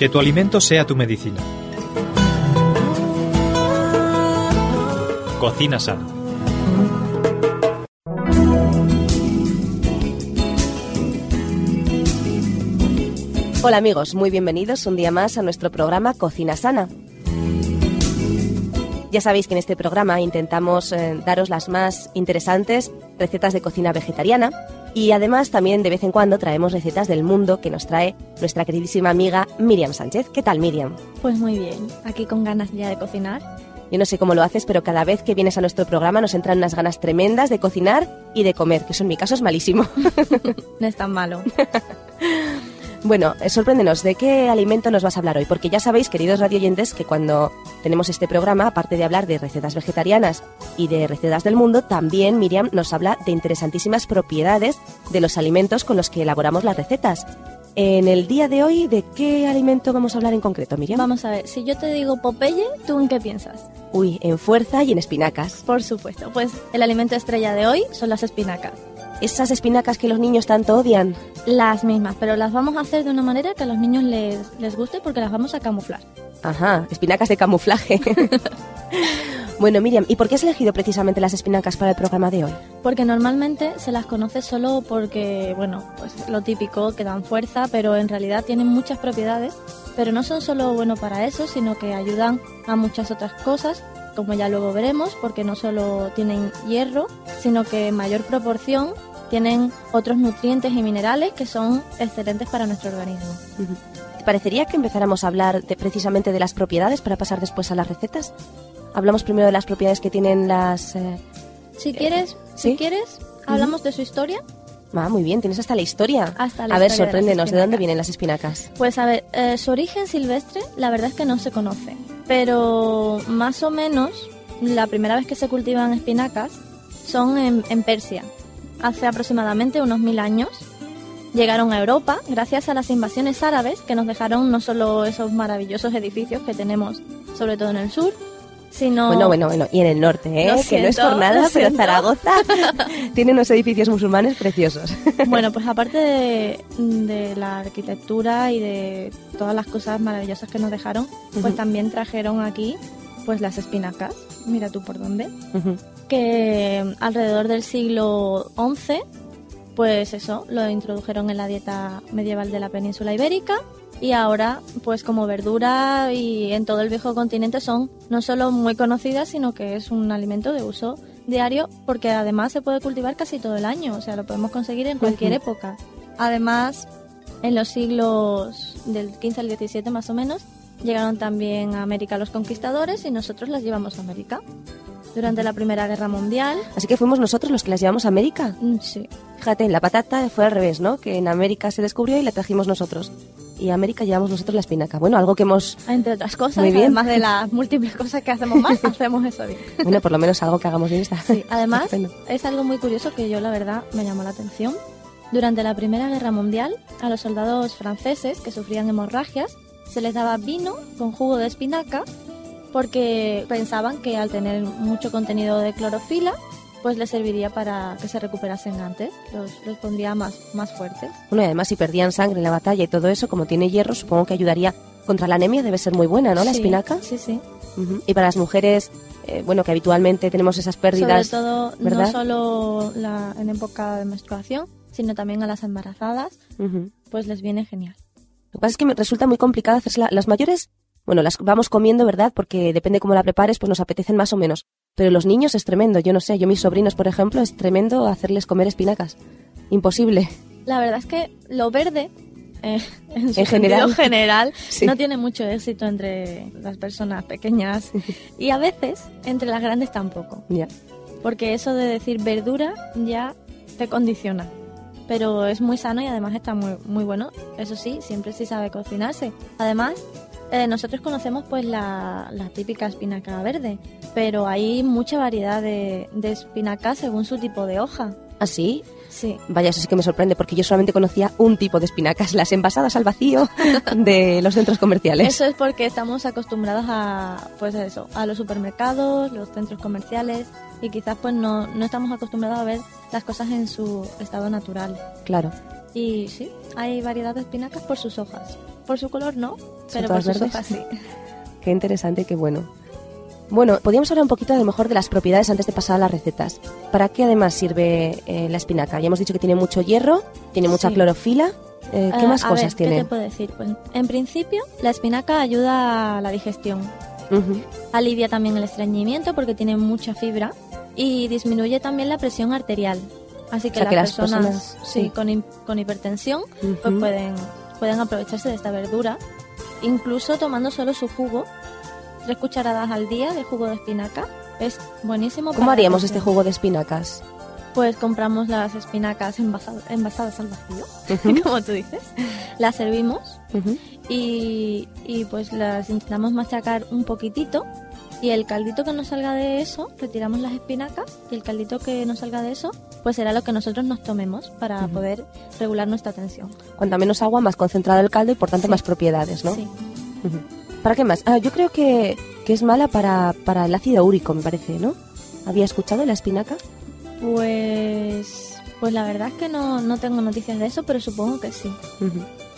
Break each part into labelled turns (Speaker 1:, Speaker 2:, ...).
Speaker 1: Que tu alimento sea tu medicina. Cocina sana.
Speaker 2: Hola amigos, muy bienvenidos un día más a nuestro programa Cocina Sana. Ya sabéis que en este programa intentamos eh, daros las más interesantes recetas de cocina vegetariana y además también de vez en cuando traemos recetas del mundo que nos trae nuestra queridísima amiga Miriam Sánchez. ¿Qué tal Miriam?
Speaker 3: Pues muy bien, aquí con ganas ya de cocinar.
Speaker 2: Yo no sé cómo lo haces, pero cada vez que vienes a nuestro programa nos entran unas ganas tremendas de cocinar y de comer, que eso en mi caso es malísimo.
Speaker 3: no es tan malo.
Speaker 2: Bueno, eh, sorpréndenos, ¿de qué alimento nos vas a hablar hoy? Porque ya sabéis, queridos radioyentes, que cuando tenemos este programa, aparte de hablar de recetas vegetarianas y de recetas del mundo, también Miriam nos habla de interesantísimas propiedades de los alimentos con los que elaboramos las recetas. En el día de hoy, ¿de qué alimento vamos a hablar en concreto, Miriam?
Speaker 3: Vamos a ver, si yo te digo Popeye, ¿tú en qué piensas?
Speaker 2: Uy, en fuerza y en espinacas.
Speaker 3: Por supuesto, pues el alimento estrella de hoy son las espinacas
Speaker 2: esas espinacas que los niños tanto odian.
Speaker 3: Las mismas, pero las vamos a hacer de una manera que a los niños les, les guste porque las vamos a camuflar.
Speaker 2: Ajá, espinacas de camuflaje. bueno, Miriam, ¿y por qué has elegido precisamente las espinacas para el programa de hoy?
Speaker 3: Porque normalmente se las conoce solo porque, bueno, pues lo típico, que dan fuerza, pero en realidad tienen muchas propiedades, pero no son solo bueno para eso, sino que ayudan a muchas otras cosas como ya luego veremos, porque no solo tienen hierro, sino que en mayor proporción tienen otros nutrientes y minerales que son excelentes para nuestro organismo.
Speaker 2: ¿Te parecería que empezáramos a hablar de, precisamente de las propiedades para pasar después a las recetas? Hablamos primero de las propiedades que tienen las...
Speaker 3: Eh, si quieres, si quieres, hablamos de su historia.
Speaker 2: Ah, muy bien, tienes hasta la historia.
Speaker 3: Hasta la
Speaker 2: a ver, sorpréndenos, de, dónde vienen las espinacas?
Speaker 3: Pues a ver, eh, su origen silvestre la verdad es que no se conoce, pero más o menos la primera vez que se cultivan espinacas son en Persia, hace aproximadamente unos mil años. Llegaron a Europa gracias a las invasiones árabes que nos dejaron no solo esos maravillosos edificios que tenemos, sobre todo en el sur, sino...
Speaker 2: Bueno, bueno, bueno, y en el norte, ¿eh? que no es por nada, pero Zaragoza tiene unos edificios musulmanes preciosos.
Speaker 3: bueno, pues aparte de, la arquitectura y de todas las cosas maravillosas que nos dejaron, pues también trajeron aquí pues las espinacas, mira tú por dónde, que alrededor del siglo XI, pues eso, lo introdujeron en la dieta medieval de la península ibérica y ahora, pues como verdura y en todo el viejo continente son no solo muy conocidas, sino que es un alimento de uso diario porque además se puede cultivar casi todo el año, o sea, lo podemos conseguir en cualquier época. Además, en los siglos del 15 al 17 más o menos, Llegaron también a América los conquistadores y nosotros las llevamos a América. Durante la Primera Guerra Mundial.
Speaker 2: Así que fuimos nosotros los que las llevamos a América.
Speaker 3: Mm, sí.
Speaker 2: Fíjate, la patata fue al revés, ¿no? Que en América se descubrió y la trajimos nosotros. Y a América llevamos nosotros la espinaca. Bueno, algo que hemos...
Speaker 3: Entre otras cosas, Muy bien. además de las múltiples cosas que hacemos mal, hacemos eso bien.
Speaker 2: Bueno, por lo menos algo que hagamos bien está.
Speaker 3: Sí, además es algo muy curioso que yo la verdad me llamó la atención. Durante la Primera Guerra Mundial, a los soldados franceses que sufrían hemorragias se les daba vino con jugo de espinaca porque pensaban que al tener mucho contenido de clorofila pues les serviría para que se recuperasen antes, los, los pondría más, más fuertes.
Speaker 2: Bueno, y además si perdían sangre en la batalla y todo eso, como tiene hierro, supongo que ayudaría contra la anemia, debe ser muy buena, ¿no? La espinaca.
Speaker 3: Sí, sí.
Speaker 2: Y para las mujeres, eh, bueno, que habitualmente tenemos esas pérdidas.
Speaker 3: Sobre todo, no solo la, en época de menstruación, sino también a las embarazadas, pues les viene genial.
Speaker 2: Lo que pasa es que me resulta muy complicado hacerse las mayores. Bueno, las vamos comiendo, ¿verdad? Porque depende cómo la prepares, pues nos apetecen más o menos. Pero los niños es tremendo. Yo no sé, yo mis sobrinos, por ejemplo, es tremendo hacerles comer espinacas. Imposible.
Speaker 3: La verdad es que lo verde, eh, en, general, general no tiene mucho éxito entre las personas pequeñas y a veces entre las grandes tampoco. Porque eso de decir verdura ya te condiciona pero es muy sano y además está muy, muy bueno. Eso sí, siempre sí sabe cocinarse. Además, eh, nosotros conocemos pues la, típica espinaca verde, pero hay mucha variedad de, de espinaca según su tipo de hoja.
Speaker 2: ¿Ah, sí?
Speaker 3: Sí.
Speaker 2: Vaya, eso sí que me sorprende, porque yo solamente conocía un tipo de espinacas, las envasadas al vacío de los centros comerciales.
Speaker 3: Eso es porque estamos acostumbrados a, pues eso, a los supermercados, los centros comerciales, y quizás pues no, no estamos acostumbrados a ver las cosas en su estado natural.
Speaker 2: Claro.
Speaker 3: Y sí, hay variedad de espinacas por sus hojas. por su color no, pero por sus
Speaker 2: verdes?
Speaker 3: hojas sí.
Speaker 2: Qué interesante, qué bueno. Bueno, podríamos hablar un poquito a lo mejor de las propiedades antes de pasar a las recetas. ¿Para qué además sirve eh, la espinaca? Ya hemos dicho que tiene mucho hierro, tiene mucha
Speaker 3: Sí.
Speaker 2: clorofila. Eh, ¿Qué
Speaker 3: Eh,
Speaker 2: más
Speaker 3: a
Speaker 2: cosas
Speaker 3: ver, ¿Qué
Speaker 2: tiene?
Speaker 3: te puedo decir? Pues, en principio, la espinaca ayuda a la digestión. Alivia también el estreñimiento porque tiene mucha fibra y disminuye también la presión arterial. Así que
Speaker 2: O sea,
Speaker 3: las,
Speaker 2: que las
Speaker 3: personas,
Speaker 2: personas-
Speaker 3: sí,
Speaker 2: sí.
Speaker 3: Con, hi- con hipertensión pues pueden, pueden aprovecharse de esta verdura, incluso tomando solo su jugo, tres cucharadas al día de jugo de espinaca. Es buenísimo.
Speaker 2: ¿Cómo haríamos este jugo de espinacas?
Speaker 3: Pues compramos las espinacas envasadas, envasadas al vacío, como tú dices. Las servimos y, y pues las intentamos machacar un poquitito y el caldito que nos salga de eso, retiramos las espinacas y el caldito que nos salga de eso, pues será lo que nosotros nos tomemos para poder regular nuestra tensión.
Speaker 2: Cuanta menos agua, más concentrado el caldo y por tanto
Speaker 3: Sí.
Speaker 2: más propiedades, ¿no?
Speaker 3: Sí.
Speaker 2: ¿Para qué más? Ah, yo creo que, que es mala para, para el ácido úrico, me parece, ¿no? ¿Había escuchado la espinaca?
Speaker 3: Pues, pues la verdad es que no, no tengo noticias de eso, pero supongo que sí.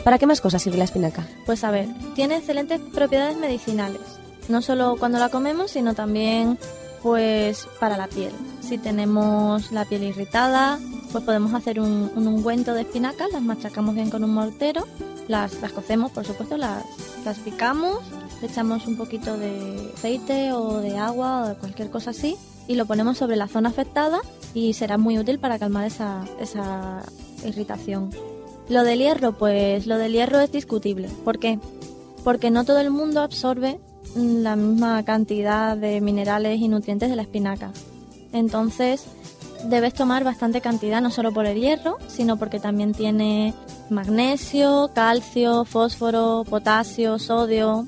Speaker 2: ¿Para qué más cosas sirve la espinaca?
Speaker 3: Pues a ver, tiene excelentes propiedades medicinales. No solo cuando la comemos, sino también pues para la piel. Si tenemos la piel irritada, pues podemos hacer un, un ungüento de espinacas, las machacamos bien con un mortero, las, las cocemos, por supuesto, las, las picamos, le echamos un poquito de aceite o de agua o de cualquier cosa así y lo ponemos sobre la zona afectada y será muy útil para calmar esa, esa irritación. Lo del hierro, pues lo del hierro es discutible. ¿Por qué? Porque no todo el mundo absorbe la misma cantidad de minerales y nutrientes de la espinaca. Entonces, debes tomar bastante cantidad, no solo por el hierro, sino porque también tiene magnesio, calcio, fósforo, potasio, sodio.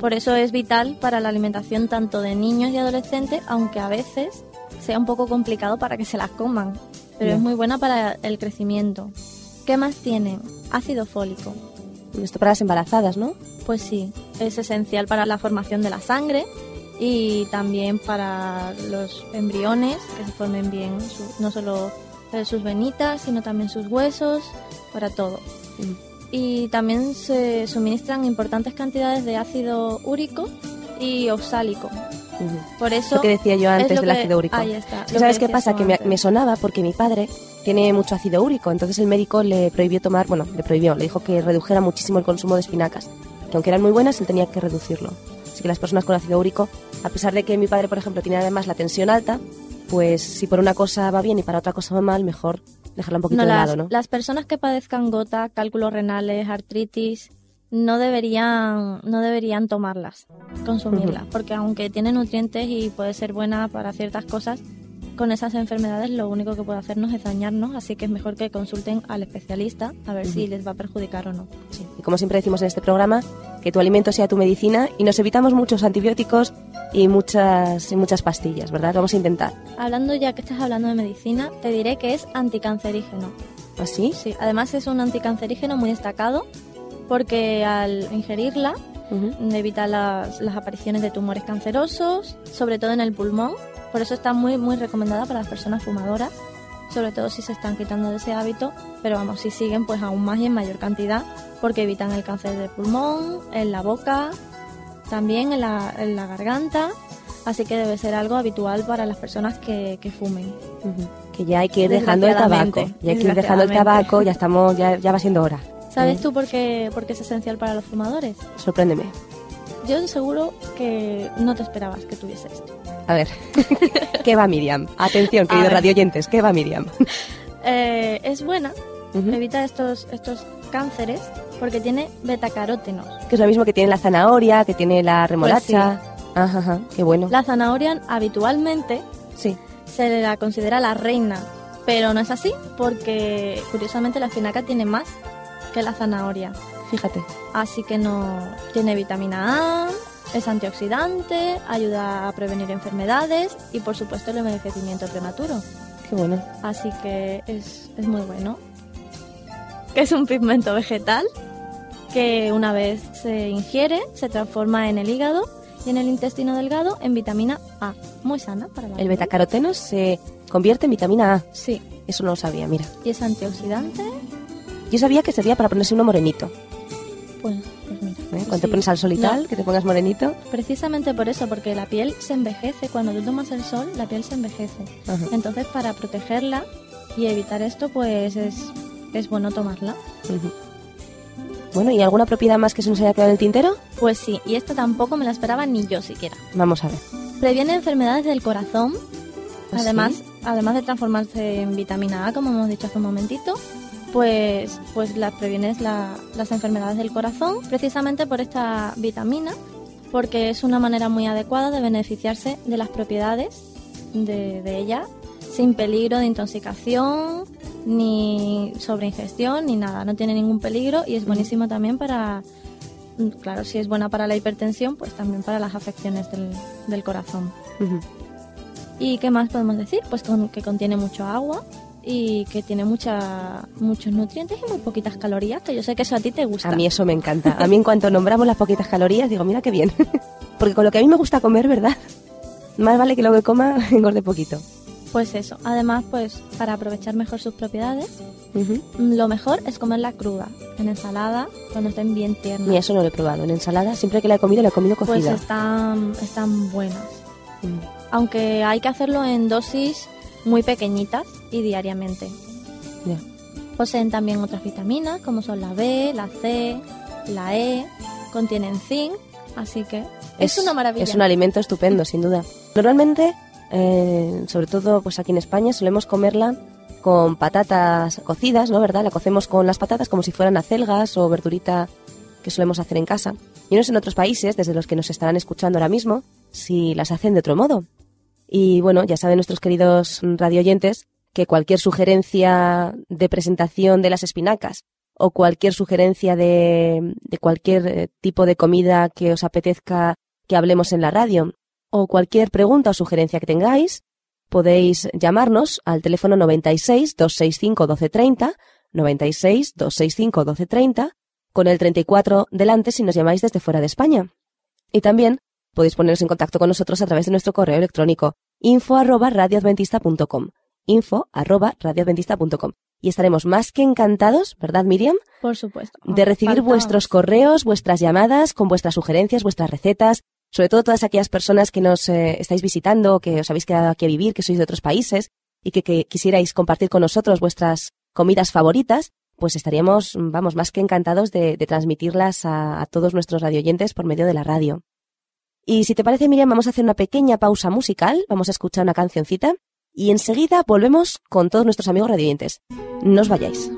Speaker 3: Por eso es vital para la alimentación tanto de niños y adolescentes, aunque a veces sea un poco complicado para que se las coman. Pero es muy buena para el crecimiento. ¿Qué más tiene? Ácido fólico.
Speaker 2: Esto para las embarazadas, ¿no?
Speaker 3: Pues sí, es esencial para la formación de la sangre y también para los embriones, que se formen bien, su- no solo sus venitas, sino también sus huesos, para todo.
Speaker 2: Ujú.
Speaker 3: Y también se suministran importantes cantidades de ácido úrico y oxálico. Por eso
Speaker 2: Lo que decía yo
Speaker 3: es
Speaker 2: antes del
Speaker 3: que-
Speaker 2: ácido úrico.
Speaker 3: Ahí está.
Speaker 2: ¿Sabes qué pasa? Que me, me sonaba porque mi padre tiene mucho ácido úrico, entonces el médico le prohibió tomar, bueno, le prohibió, le dijo que redujera muchísimo el consumo de espinacas, que aunque eran muy buenas, él tenía que reducirlo. Así que las personas con ácido úrico, a pesar de que mi padre, por ejemplo, tiene además la tensión alta, pues si por una cosa va bien y para otra cosa va mal, mejor dejarla un poquito
Speaker 3: No,
Speaker 2: de
Speaker 3: las,
Speaker 2: lado, ¿no?
Speaker 3: las personas que padezcan gota, cálculos renales, artritis, no deberían, no deberían tomarlas, consumirlas, porque aunque tiene nutrientes y puede ser buena para ciertas cosas, con esas enfermedades lo único que puede hacernos es dañarnos, así que es mejor que consulten al especialista a ver si
Speaker 2: Ujú.
Speaker 3: les va a perjudicar o no.
Speaker 2: Sí. Y como siempre decimos en este programa, que tu alimento sea tu medicina y nos evitamos muchos antibióticos y muchas, y muchas pastillas, ¿verdad? Vamos a intentar.
Speaker 3: Hablando ya que estás hablando de medicina, te diré que es anticancerígeno.
Speaker 2: ¿Así?
Speaker 3: Sí, además es un anticancerígeno muy destacado porque al ingerirla
Speaker 2: Ujú.
Speaker 3: evita las, las apariciones de tumores cancerosos, sobre todo en el pulmón. Por eso está muy, muy recomendada para las personas fumadoras, sobre todo si se están quitando de ese hábito, pero vamos, si siguen, pues aún más y en mayor cantidad, porque evitan el cáncer de pulmón, en la boca, también en la, en la garganta, así que debe ser algo habitual para las personas que, que fumen.
Speaker 2: Que ya hay que ir dejando el tabaco. Ya hay que ir dejando el tabaco, ya estamos, ya, ya va siendo hora.
Speaker 3: ¿Sabes tú por qué, por qué es esencial para los fumadores?
Speaker 2: Sorpréndeme.
Speaker 3: Yo seguro que no te esperabas que tuviese esto.
Speaker 2: A ver. ¿Qué va Miriam? Atención, queridos radioyentes, ¿qué va Miriam?
Speaker 3: Eh, es buena, evita estos, estos cánceres porque tiene betacarótenos.
Speaker 2: Que es lo mismo que tiene la zanahoria, que tiene la remolacha. Ajá, ajá, qué bueno.
Speaker 3: La zanahoria habitualmente
Speaker 2: Sí.
Speaker 3: se la considera la reina, pero no es así porque curiosamente la espinaca tiene más que la zanahoria.
Speaker 2: Fíjate.
Speaker 3: Así que no tiene vitamina A, es antioxidante, ayuda a prevenir enfermedades y por supuesto el envejecimiento prematuro.
Speaker 2: Qué bueno.
Speaker 3: Así que es, es muy bueno. Que es un pigmento vegetal que una vez se ingiere se transforma en el hígado y en el intestino delgado en vitamina A. Muy sana para la
Speaker 2: El betacaroteno se convierte en vitamina A.
Speaker 3: Sí,
Speaker 2: Eso no lo sabía, mira.
Speaker 3: y es antioxidante.
Speaker 2: Yo sabía que servía para ponerse uno morenito.
Speaker 3: Pues, pues mira.
Speaker 2: ¿Eh? Cuando te pones al sol y
Speaker 3: No,
Speaker 2: tal, que te pongas morenito.
Speaker 3: Precisamente por eso, porque la piel se envejece. Cuando tú tomas el sol, la piel se envejece.
Speaker 2: Ajá.
Speaker 3: Entonces, para protegerla y evitar esto, pues es, es bueno tomarla.
Speaker 2: Bueno, ¿y alguna propiedad más que se nos haya quedado en el tintero?
Speaker 3: Pues sí, y esta tampoco me la esperaba ni yo siquiera.
Speaker 2: Vamos a ver.
Speaker 3: Previene enfermedades del corazón,
Speaker 2: ¿Ah,
Speaker 3: además, además de transformarse en vitamina A, como hemos dicho hace un momentito, pues, pues las previenes la- las enfermedades del corazón precisamente por esta vitamina, porque es una manera muy adecuada de beneficiarse de las propiedades de, de ella sin peligro de intoxicación, ni sobreingestión, ni nada. No tiene ningún peligro y es buenísimo también para, claro, si es buena para la hipertensión, pues también para las afecciones del, del corazón. ¿Y qué más podemos decir? Pues con- que contiene mucho agua y que tiene mucha, muchos nutrientes y muy poquitas calorías, que yo sé que eso a ti te gusta.
Speaker 2: A mí eso me encanta. A mí en cuanto nombramos las poquitas calorías, digo, mira qué bien. Porque con lo que a mí me gusta comer, ¿verdad? Más vale que lo que coma engorde poquito.
Speaker 3: Pues eso. Además, pues para aprovechar mejor sus propiedades, lo mejor es comerla cruda, en ensalada, cuando estén bien tiernas.
Speaker 2: Ni eso no lo he probado. En ensalada, siempre que la he comido, la he comido
Speaker 3: pues
Speaker 2: cocida.
Speaker 3: están, están buenas.
Speaker 2: Mm.
Speaker 3: Aunque hay que hacerlo en dosis muy pequeñitas y diariamente. Poseen también otras vitaminas como son la B, la C, la E, contienen zinc, así que es, una maravilla.
Speaker 2: Es un alimento estupendo, sin duda. Normalmente, eh, sobre todo pues aquí en España, solemos comerla con patatas cocidas, ¿no? ¿Verdad? La cocemos con las patatas como si fueran acelgas o verdurita que solemos hacer en casa. Y no sé en otros países, desde los que nos estarán escuchando ahora mismo, si las hacen de otro modo. Y bueno, ya saben nuestros queridos radioyentes que cualquier sugerencia de presentación de las espinacas o cualquier sugerencia de, de cualquier eh, tipo de comida que os apetezca que hablemos en la radio o cualquier pregunta o sugerencia que tengáis, podéis llamarnos al teléfono 96 265 1230, 96 265 1230, con el 34 delante si nos llamáis desde fuera de España. Y también podéis poneros en contacto con nosotros a través de nuestro correo electrónico info arroba radioadventista.com info arroba radioadventista.com y estaremos más que encantados, ¿verdad Miriam?
Speaker 3: Por supuesto.
Speaker 2: de recibir vuestros correos, vuestras llamadas, con vuestras sugerencias, vuestras recetas, sobre todo todas aquellas personas que nos eh, estáis visitando, que os habéis quedado aquí a vivir, que sois de otros países y que, que quisierais compartir con nosotros vuestras comidas favoritas, pues estaríamos, vamos, más que encantados de, de transmitirlas a, a todos nuestros radioyentes por medio de la radio. Y si te parece, Miriam, vamos a hacer una pequeña pausa musical, vamos a escuchar una cancioncita y enseguida volvemos con todos nuestros amigos radioyentes. No os vayáis.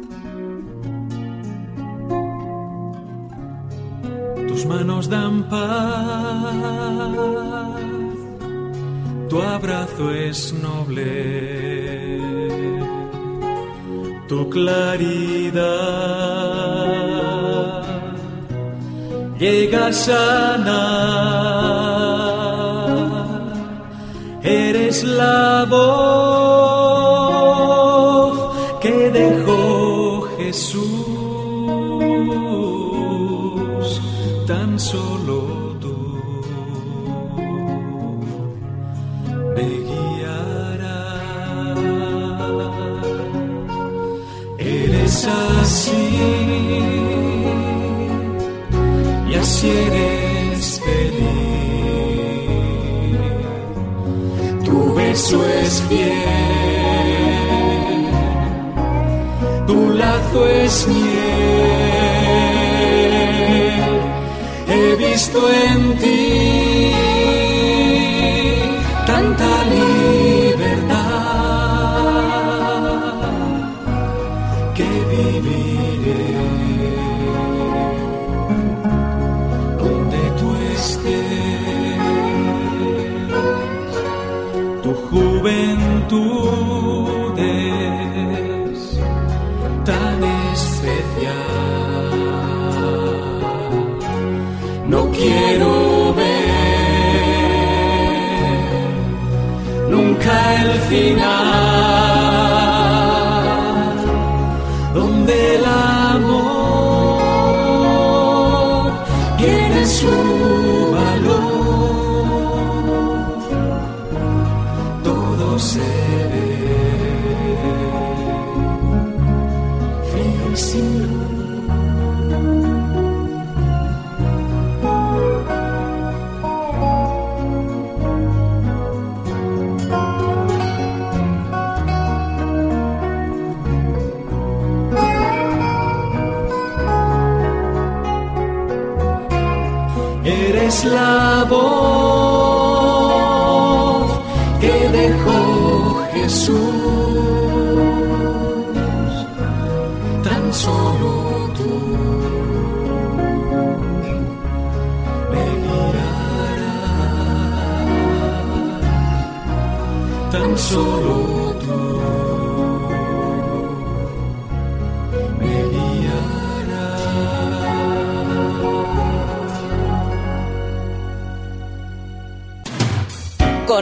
Speaker 4: Tus manos dan paz, tu abrazo es noble, tu claridad llega a sanar, eres la voz que dejó Jesús tan solo tú Tu beso es fiel, tu lazo es miel. He visto en ti No quiero ver nunca el final,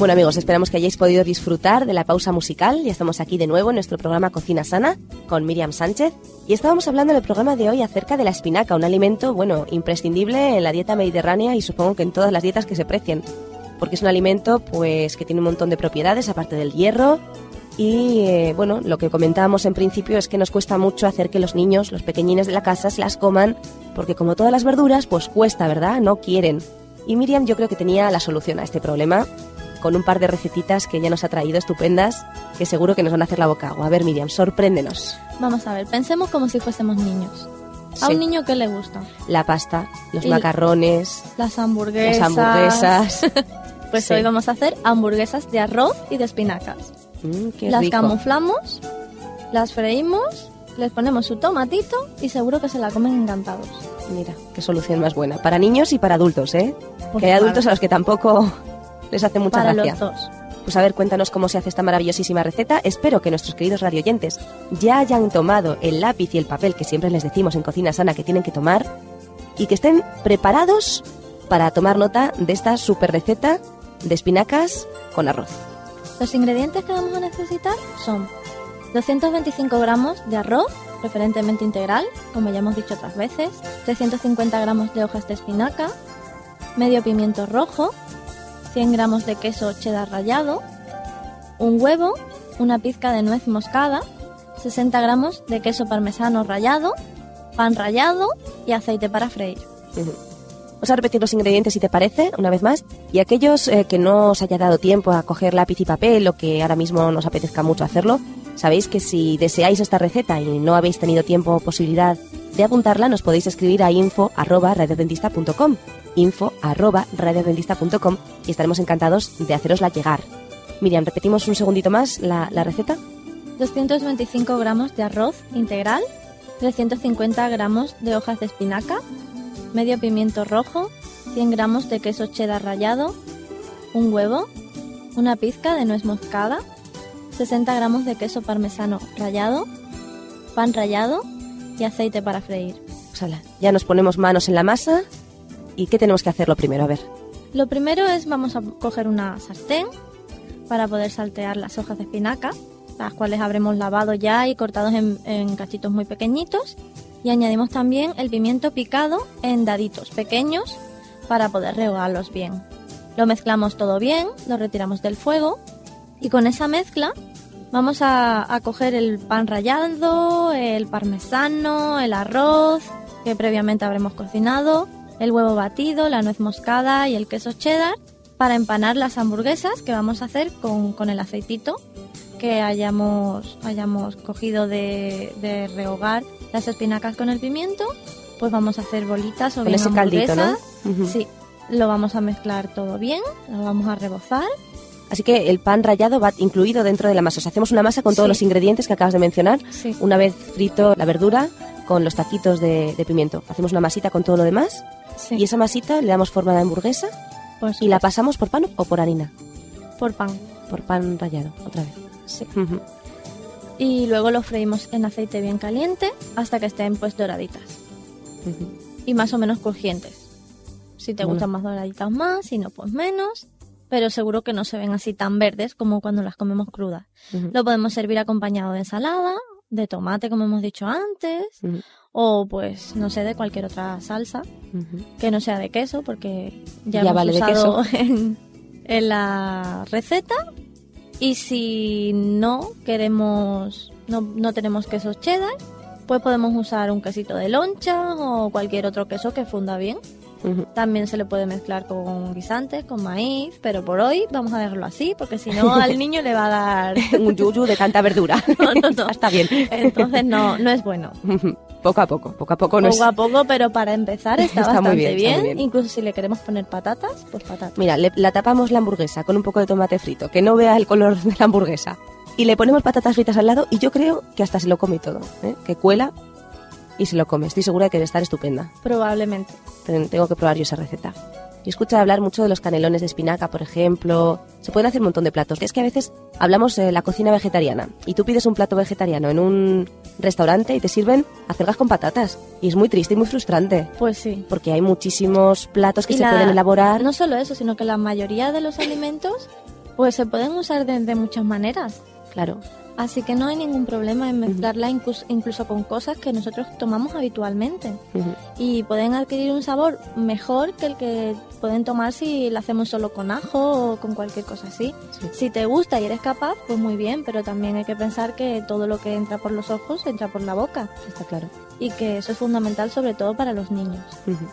Speaker 2: Bueno amigos, esperamos que hayáis podido disfrutar de la pausa musical. Ya estamos aquí de nuevo en nuestro programa Cocina Sana con Miriam Sánchez y estábamos hablando en el programa de hoy acerca de la espinaca, un alimento, bueno, imprescindible en la dieta mediterránea y supongo que en todas las dietas que se precien, porque es un alimento pues que tiene un montón de propiedades aparte del hierro y eh, bueno, lo que comentábamos en principio es que nos cuesta mucho hacer que los niños, los pequeñines de la casa se las coman porque como todas las verduras pues cuesta, ¿verdad? No quieren. Y Miriam yo creo que tenía la solución a este problema con un par de recetitas que ella nos ha traído estupendas, que seguro que nos van a hacer la boca agua. A ver, Miriam, sorpréndenos.
Speaker 3: Vamos a ver, pensemos como si fuésemos niños. ¿A un niño qué le gusta?
Speaker 2: La pasta, los
Speaker 3: Y-
Speaker 2: macarrones,
Speaker 3: Las hamburguesas.
Speaker 2: las hamburguesas.
Speaker 3: Pues
Speaker 2: Sí.
Speaker 3: hoy vamos a hacer hamburguesas de arroz y de espinacas.
Speaker 2: Mm, qué
Speaker 3: las
Speaker 2: rico.
Speaker 3: camuflamos, las freímos, les ponemos su tomatito y seguro que se la comen encantados.
Speaker 2: Mira, qué solución más buena. Para niños y para adultos, ¿eh?
Speaker 3: Porque
Speaker 2: que hay adultos
Speaker 3: claro,
Speaker 2: a los que tampoco les hace mucha
Speaker 3: para
Speaker 2: gracia.
Speaker 3: los dos.
Speaker 2: Pues a ver, cuéntanos cómo se hace esta maravillosísima receta. Espero que nuestros queridos radioyentes ya hayan tomado el lápiz y el papel que siempre les decimos en Cocina Sana que tienen que tomar y que estén preparados para tomar nota de esta super receta de espinacas con arroz.
Speaker 3: Los ingredientes que vamos a necesitar son 225 gramos de arroz, preferentemente integral, como ya hemos dicho otras veces, 350 gramos de hojas de espinaca, medio pimiento rojo, 100 gramos de queso cheddar rallado, un huevo, una pizca de nuez moscada, 60 gramos de queso parmesano rallado, pan rallado y aceite para freír.
Speaker 2: Vamos a repetir los ingredientes si te parece, una vez más. Y aquellos eh, que no os haya dado tiempo a coger lápiz y papel o que ahora mismo nos apetezca mucho hacerlo, sabéis que si deseáis esta receta y no habéis tenido tiempo o posibilidad de apuntarla, nos podéis escribir a info arroba radiodentista.com info arroba radiodentista.com y estaremos encantados de hacerosla llegar. Miriam, repetimos un segundito más la, la receta.
Speaker 3: 225 gramos de arroz integral, 350 gramos de hojas de espinaca, medio pimiento rojo, 100 gramos de queso cheddar rallado, un huevo, una pizca de nuez moscada, 60 gramos de queso parmesano rallado, pan rallado y aceite para freír.
Speaker 2: Pues ala, ya nos ponemos manos en la masa. ¿Y qué tenemos que hacer lo primero? A ver.
Speaker 3: Lo primero es vamos a coger una sartén para poder saltear las hojas de espinaca, las cuales habremos lavado ya y cortados en, en cachitos muy pequeñitos. Y añadimos también el pimiento picado en daditos pequeños para poder rehogarlos bien. Lo mezclamos todo bien, lo retiramos del fuego y con esa mezcla vamos a, a coger el pan rallado, el parmesano, el arroz que previamente habremos cocinado, el huevo batido, la nuez moscada y el queso cheddar para empanar las hamburguesas que vamos a hacer con, con el aceitito que hayamos, hayamos cogido de, de rehogar las espinacas con el pimiento. Pues vamos a hacer bolitas o bien
Speaker 2: caldito,
Speaker 3: hamburguesas.
Speaker 2: Ujú.
Speaker 3: Sí, lo vamos a mezclar todo bien, lo vamos a rebozar.
Speaker 2: Así que el pan rallado va incluido dentro de la masa. O sea, hacemos una masa con todos
Speaker 3: Sí.
Speaker 2: los ingredientes que acabas de mencionar.
Speaker 3: Sí.
Speaker 2: Una vez frito la verdura con los taquitos de, de pimiento. Hacemos una masita con todo lo demás.
Speaker 3: Sí,
Speaker 2: Y esa masita le damos forma de hamburguesa y la pasamos por pan o por harina.
Speaker 3: por pan.
Speaker 2: Por pan rallado, otra vez.
Speaker 3: Sí.
Speaker 2: Ujú.
Speaker 3: Y luego lo freímos en aceite bien caliente hasta que estén pues doraditas
Speaker 2: Ujú.
Speaker 3: y más o menos crujientes. Si te
Speaker 2: Bueno.
Speaker 3: gustan más doraditas más, si no pues menos, pero seguro que no se ven así tan verdes como cuando las comemos crudas. Lo podemos servir acompañado de ensalada, de tomate como hemos dicho antes, o pues no sé, de cualquier otra salsa que no sea de queso porque ya,
Speaker 2: Ya
Speaker 3: hemos
Speaker 2: vale de
Speaker 3: usado en, en la receta. Y si no queremos, no, no tenemos quesos cheddar, pues podemos usar un quesito de loncha o cualquier otro queso que funda bien. También se le puede mezclar con guisantes, con maíz, pero por hoy vamos a dejarlo así, porque si no al niño le va a dar...
Speaker 2: Un yuyu de tanta verdura.
Speaker 3: No, no, no.
Speaker 2: Está bien.
Speaker 3: Entonces no, no es bueno.
Speaker 2: Poco a poco, poco a poco. No es-
Speaker 3: Poco a poco, pero para empezar está, bastante
Speaker 2: bien,
Speaker 3: bien,
Speaker 2: está bien.
Speaker 3: Incluso si le queremos poner patatas, pues patatas.
Speaker 2: Mira, le- la tapamos la hamburguesa con un poco de tomate frito, que no vea el color de la hamburguesa. Y le ponemos patatas fritas al lado y yo creo que hasta se lo come todo. ¿eh? Que cuela y se lo come. Estoy segura de que debe estar estupenda.
Speaker 3: Probablemente.
Speaker 2: Ten- Tengo que probar yo esa receta. Yo escucho hablar mucho de los canelones de espinaca, por ejemplo. Se pueden hacer un montón de platos. Es que a veces hablamos de la cocina vegetariana y tú pides un plato vegetariano en un restaurante y te sirven acelgas con patatas. Y es muy triste y muy frustrante.
Speaker 3: Pues sí.
Speaker 2: Porque hay muchísimos platos que
Speaker 3: Y
Speaker 2: se
Speaker 3: la-
Speaker 2: pueden elaborar.
Speaker 3: No solo eso, sino que la mayoría de los alimentos pues se pueden usar de, de muchas maneras.
Speaker 2: Claro.
Speaker 3: Así que no hay ningún problema en mezclarla incluso, incluso con cosas que nosotros tomamos habitualmente.
Speaker 2: Ujú.
Speaker 3: Y pueden adquirir un sabor mejor que el que pueden tomar si la hacemos solo con ajo o con cualquier cosa así.
Speaker 2: Sí.
Speaker 3: Si te gusta y eres capaz, pues muy bien, pero también hay que pensar que todo lo que entra por los ojos entra por la boca.
Speaker 2: Está claro.
Speaker 3: Y que eso es fundamental sobre todo para los niños.
Speaker 2: Ujú.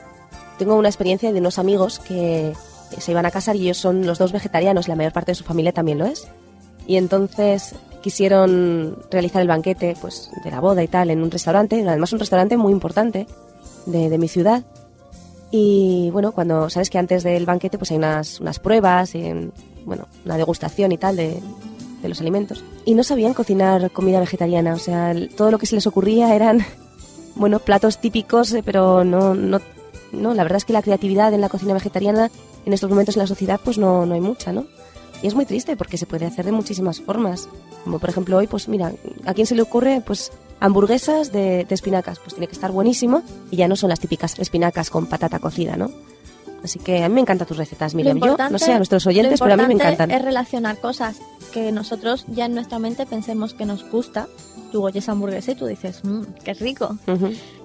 Speaker 2: Tengo una experiencia de unos amigos que se iban a casar y ellos son los dos vegetarianos, la mayor parte de su familia también lo es. Y entonces quisieron realizar el banquete pues, de la boda y tal en un restaurante, además un restaurante muy importante de, mi ciudad. Y bueno, cuando sabes que antes del banquete pues hay unas, unas pruebas, y, bueno, una degustación y tal de, de los alimentos. Y no sabían cocinar comida vegetariana, o sea, todo lo que se les ocurría eran, bueno, platos típicos, eh, pero no, no, no, la verdad es que la creatividad en la cocina vegetariana en estos momentos en la sociedad pues no, no hay mucha, ¿no? Y es muy triste porque se puede hacer de muchísimas formas. Como por ejemplo hoy, pues mira, ¿a quién se le ocurre? Pues hamburguesas de, de espinacas. Pues tiene que estar buenísimo y ya no son las típicas espinacas con patata cocida, ¿no? Así que a mí me encantan tus recetas, Miriam. Yo no sé a nuestros oyentes, pero a mí me encantan.
Speaker 3: Es relacionar cosas que nosotros ya en nuestra mente pensemos que nos gusta. Tú oyes hamburguesa y tú dices, mmm, qué rico.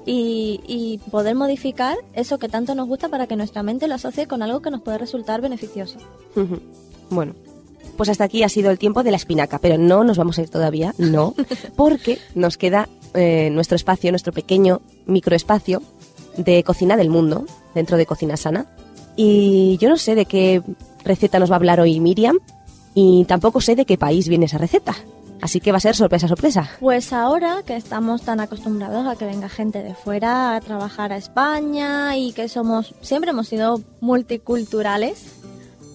Speaker 3: Y, y poder modificar eso que tanto nos gusta para que nuestra mente lo asocie con algo que nos puede resultar beneficioso.
Speaker 2: Ujú. Bueno, pues hasta aquí ha sido el tiempo de la espinaca, pero no nos vamos a ir todavía, no, porque nos queda eh, nuestro espacio, nuestro pequeño microespacio de cocina del mundo, dentro de Cocina Sana. Y yo no sé de qué receta nos va a hablar hoy Miriam, y tampoco sé de qué país viene esa receta. Así que va a ser sorpresa, sorpresa.
Speaker 3: Pues ahora que estamos tan acostumbrados a que venga gente de fuera a trabajar a España y que somos, siempre hemos sido multiculturales,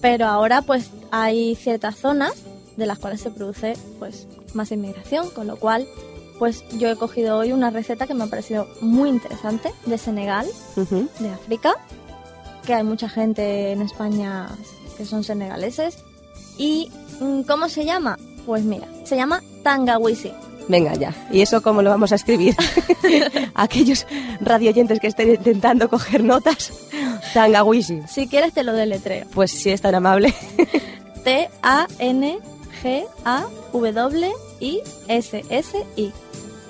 Speaker 3: pero ahora pues hay ciertas zonas de las cuales se produce pues más inmigración, con lo cual pues yo he cogido hoy una receta que me ha parecido muy interesante de Senegal, de África, que hay mucha gente en España que son senegaleses. ¿Y mm, cómo se llama? Pues mira, se llama Tangawisi.
Speaker 2: Venga ya. ¿Y eso cómo lo vamos a escribir? Aquellos radioyentes que estén intentando coger notas. Tangawisi.
Speaker 3: Si quieres te lo deletreo.
Speaker 2: Pues si es tan amable.
Speaker 3: T-A-N-G-A-W-I-S-S-I.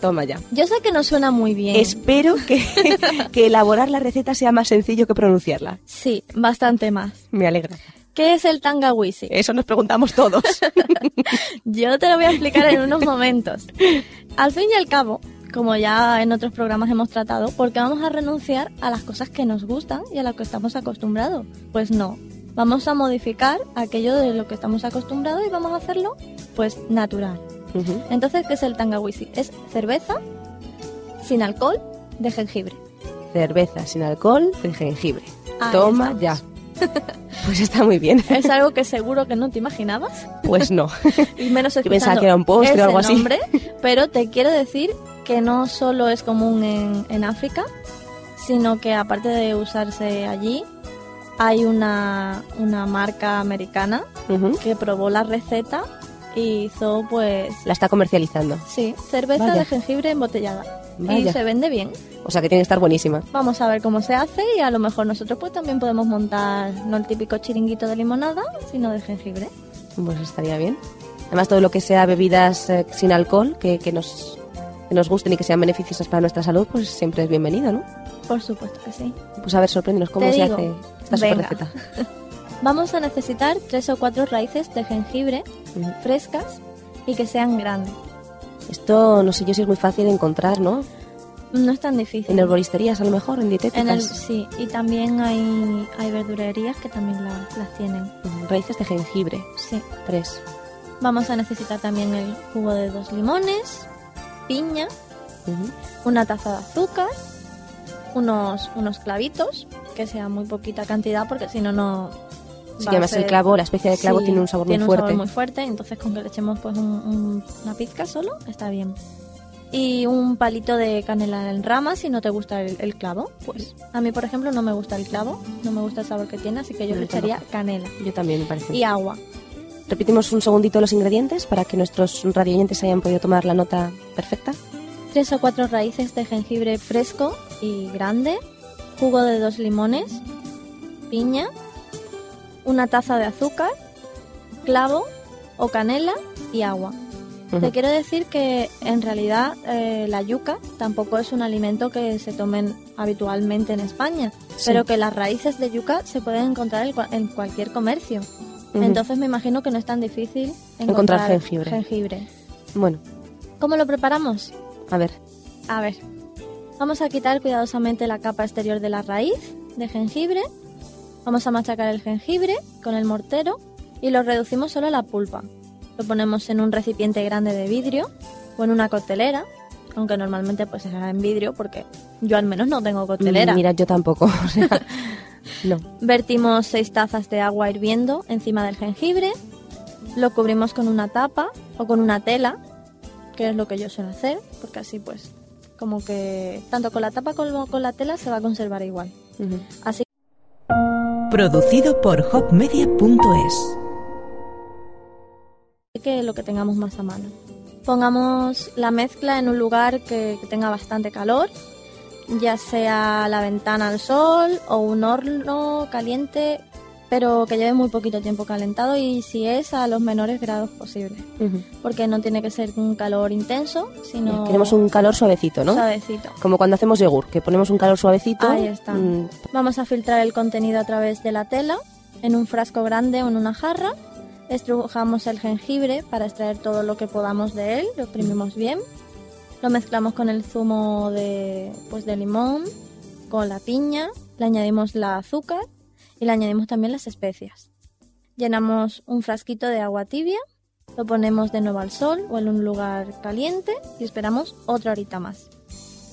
Speaker 2: Toma ya.
Speaker 3: Yo sé que no suena muy bien.
Speaker 2: Espero que, que elaborar la receta sea más sencillo que pronunciarla.
Speaker 3: Sí, bastante más.
Speaker 2: Me alegra.
Speaker 3: ¿Qué es el Tangawisi?
Speaker 2: Eso nos preguntamos todos.
Speaker 3: Yo te lo voy a explicar en unos momentos. Al fin y al cabo, como ya en otros programas hemos tratado, ¿por qué vamos a renunciar a las cosas que nos gustan y a las que estamos acostumbrados? Pues no. Vamos a modificar aquello de lo que estamos acostumbrados y vamos a hacerlo, pues, natural. Entonces, ¿qué es el Tangawisi? Es cerveza sin alcohol de jengibre.
Speaker 2: Cerveza sin alcohol de jengibre.
Speaker 3: Ahí
Speaker 2: Toma
Speaker 3: estamos.
Speaker 2: ya. Pues está muy bien.
Speaker 3: Es algo que seguro que no te imaginabas.
Speaker 2: Pues no.
Speaker 3: y menos
Speaker 2: Yo pensaba que era un postre o algo así.
Speaker 3: nombre, pero te quiero decir que no solo es común en, en África, sino que aparte de usarse allí, hay una, una marca americana
Speaker 2: Ujú.
Speaker 3: que probó la receta y hizo pues
Speaker 2: La está comercializando.
Speaker 3: sí, cerveza
Speaker 2: Vaya.
Speaker 3: de jengibre embotellada. Y se vende bien.
Speaker 2: O sea que tiene que estar buenísima.
Speaker 3: Vamos a ver cómo se hace y a lo mejor nosotros pues también podemos montar no el típico chiringuito de limonada, sino de jengibre.
Speaker 2: Pues estaría bien. Además, todo lo que sea bebidas eh, sin alcohol, que, que nos, que nos gusten y que sean beneficiosas para nuestra salud, pues siempre es bienvenido, ¿no?
Speaker 3: Por supuesto que sí.
Speaker 2: Pues a ver, sorpréndenos cómo
Speaker 3: Te
Speaker 2: se
Speaker 3: digo.
Speaker 2: hace esta super receta.
Speaker 3: Vamos a necesitar tres o cuatro raíces de jengibre
Speaker 2: Ujú.
Speaker 3: frescas y que sean grandes.
Speaker 2: Esto no sé yo si es muy fácil de encontrar, ¿no?
Speaker 3: No es tan difícil.
Speaker 2: En herboristerías a lo mejor, en dietéticas.
Speaker 3: En el- sí, y también hay, hay verdurerías que también la- las tienen.
Speaker 2: Ujú, Raíces de jengibre,
Speaker 3: Sí.
Speaker 2: tres.
Speaker 3: Vamos a necesitar también el jugo de dos limones, piña, una taza de azúcar, unos, unos clavitos, que sea muy poquita cantidad porque si no, no...
Speaker 2: Sí, que el clavo, la especie de clavo
Speaker 3: Sí,
Speaker 2: tiene un sabor
Speaker 3: tiene
Speaker 2: muy
Speaker 3: un
Speaker 2: fuerte.
Speaker 3: sabor muy fuerte, entonces con que le echemos pues un- un- una pizca solo está bien. Y un palito de canela en rama si no te gusta el, el clavo. Pues a mí, por ejemplo, no me gusta el clavo, no me gusta el sabor que tiene, así que yo
Speaker 2: No,
Speaker 3: le echaría canela
Speaker 2: Yo también, me parece.
Speaker 3: y agua.
Speaker 2: Repetimos un segundito los ingredientes para que nuestros radioyentes hayan podido tomar la nota perfecta.
Speaker 3: Tres o cuatro raíces de jengibre fresco y grande, jugo de dos limones, piña, una taza de azúcar, clavo o canela y agua. Te quiero decir que en realidad eh, la yuca tampoco es un alimento que se tomen habitualmente en España,
Speaker 2: Sí.
Speaker 3: pero que las raíces de yuca se pueden encontrar en cualquier comercio. Entonces me imagino que no es tan difícil
Speaker 2: Encontrar
Speaker 3: encontrar,
Speaker 2: jengibre.
Speaker 3: jengibre.
Speaker 2: Bueno,
Speaker 3: ¿Cómo lo preparamos?
Speaker 2: a ver.
Speaker 3: A ver, vamos a quitar cuidadosamente la capa exterior de la raíz de jengibre. Vamos a machacar el jengibre con el mortero y lo reducimos solo a la pulpa. Lo ponemos en un recipiente grande de vidrio o en una coctelera, aunque normalmente pues será en vidrio porque yo al menos no tengo coctelera.
Speaker 2: Mm, Mira, yo tampoco. o sea, no.
Speaker 3: Vertimos 6 tazas de agua hirviendo encima del jengibre, lo cubrimos con una tapa o con una tela, que es lo que yo suelo hacer, porque así pues como que tanto con la tapa como con la tela se va a conservar igual.
Speaker 2: Ujú.
Speaker 3: Así
Speaker 5: Producido por hopmedia.es.
Speaker 3: que lo que tengamos más a mano. Pongamos la mezcla en un lugar que, que tenga bastante calor, ya sea la ventana al sol o un horno caliente, pero que lleve muy poquito tiempo calentado y si es a los menores grados posibles. Porque no tiene que ser un calor intenso, sino
Speaker 2: Queremos un calor suavecito, ¿no?
Speaker 3: suavecito.
Speaker 2: Como cuando hacemos yogur, que ponemos un calor suavecito.
Speaker 3: Ahí está.
Speaker 2: mm,
Speaker 3: Vamos a filtrar el contenido a través de la tela en un frasco grande o en una jarra. Estrujamos el jengibre para extraer todo lo que podamos de él, lo exprimimos bien. Lo mezclamos con el zumo de, pues, de limón, con la piña, le añadimos la azúcar y le añadimos también las especias. Llenamos un frasquito de agua tibia, lo ponemos de nuevo al sol o en un lugar caliente y esperamos otra horita más.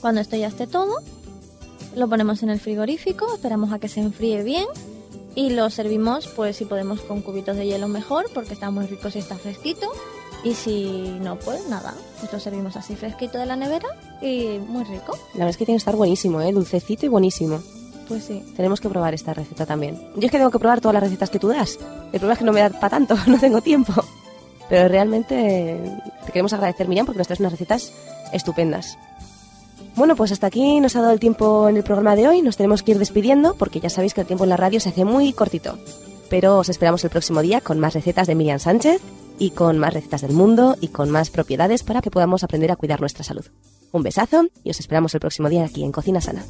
Speaker 3: Cuando esto ya esté todo, lo ponemos en el frigorífico, esperamos a que se enfríe bien y lo servimos, pues si podemos con cubitos de hielo mejor, porque está muy rico si está fresquito. Y si no, pues nada, pues lo servimos así fresquito de la nevera y muy rico.
Speaker 2: La verdad es que tiene que estar buenísimo, ¿eh? Dulcecito y buenísimo.
Speaker 3: Pues sí.
Speaker 2: Tenemos que probar esta receta también. Yo es que tengo que probar todas las recetas que tú das. El problema es que no me da para tanto, no tengo tiempo. Pero realmente te queremos agradecer, Miriam, porque nos traes unas recetas estupendas. Bueno, pues hasta aquí nos ha dado el tiempo en el programa de hoy. Nos tenemos que ir despidiendo porque ya sabéis que el tiempo en la radio se hace muy cortito. Pero os esperamos el próximo día con más recetas de Miriam Sánchez y con más recetas del mundo y con más propiedades para que podamos aprender a cuidar nuestra salud. Un besazo y os esperamos el próximo día aquí en Cocina Sana.